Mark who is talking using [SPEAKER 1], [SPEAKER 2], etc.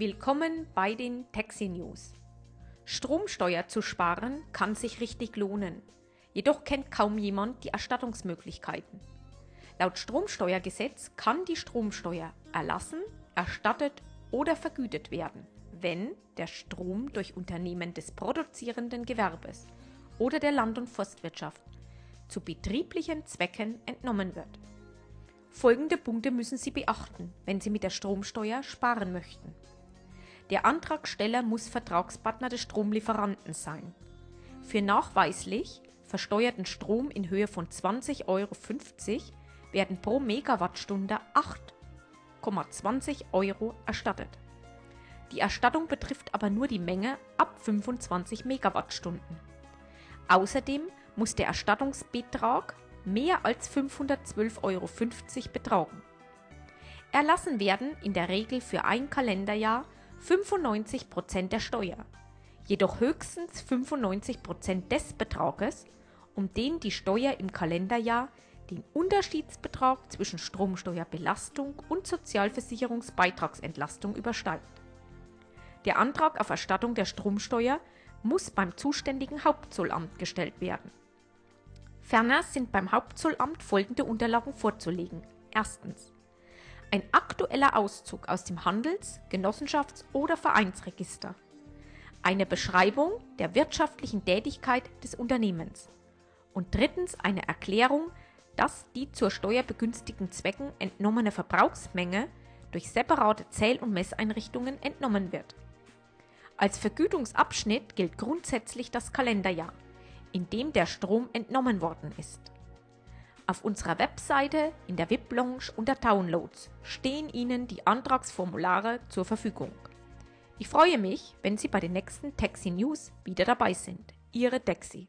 [SPEAKER 1] Willkommen bei den Taxi News. Stromsteuer zu sparen kann sich richtig lohnen. Jedoch kennt kaum jemand die Erstattungsmöglichkeiten. Laut Stromsteuergesetz kann die Stromsteuer erlassen, erstattet oder vergütet werden, wenn der Strom durch Unternehmen des produzierenden Gewerbes oder der Land- und Forstwirtschaft zu betrieblichen Zwecken entnommen wird. Folgende Punkte müssen Sie beachten, wenn Sie mit der Stromsteuer sparen möchten. Der Antragsteller muss Vertragspartner des Stromlieferanten sein. Für nachweislich versteuerten Strom in Höhe von 20,50 Euro werden pro Megawattstunde 8,20 Euro erstattet. Die Erstattung betrifft aber nur die Menge ab 25 Megawattstunden. Außerdem muss der Erstattungsbetrag mehr als 512,50 Euro betragen. Erlassen werden in der Regel für ein Kalenderjahr 95% der Steuer, jedoch höchstens 95% des Betrages, um den die Steuer im Kalenderjahr den Unterschiedsbetrag zwischen Stromsteuerbelastung und Sozialversicherungsbeitragsentlastung übersteigt. Der Antrag auf Erstattung der Stromsteuer muss beim zuständigen Hauptzollamt gestellt werden. Ferner sind beim Hauptzollamt folgende Unterlagen vorzulegen. Erstens. Ein aktueller Auszug aus dem Handels-, Genossenschafts- oder Vereinsregister. Eine Beschreibung der wirtschaftlichen Tätigkeit des Unternehmens. Und drittens eine Erklärung, dass die zur steuerbegünstigten Zwecken entnommene Verbrauchsmenge durch separate Zähl- und Messeinrichtungen entnommen wird. Als Vergütungsabschnitt gilt grundsätzlich das Kalenderjahr, in dem der Strom entnommen worden ist. Auf unserer Webseite in der VIP-Lounge unter Downloads stehen Ihnen die Antragsformulare zur Verfügung. Ich freue mich, wenn Sie bei den nächsten Taxi News wieder dabei sind. Ihre Taxi.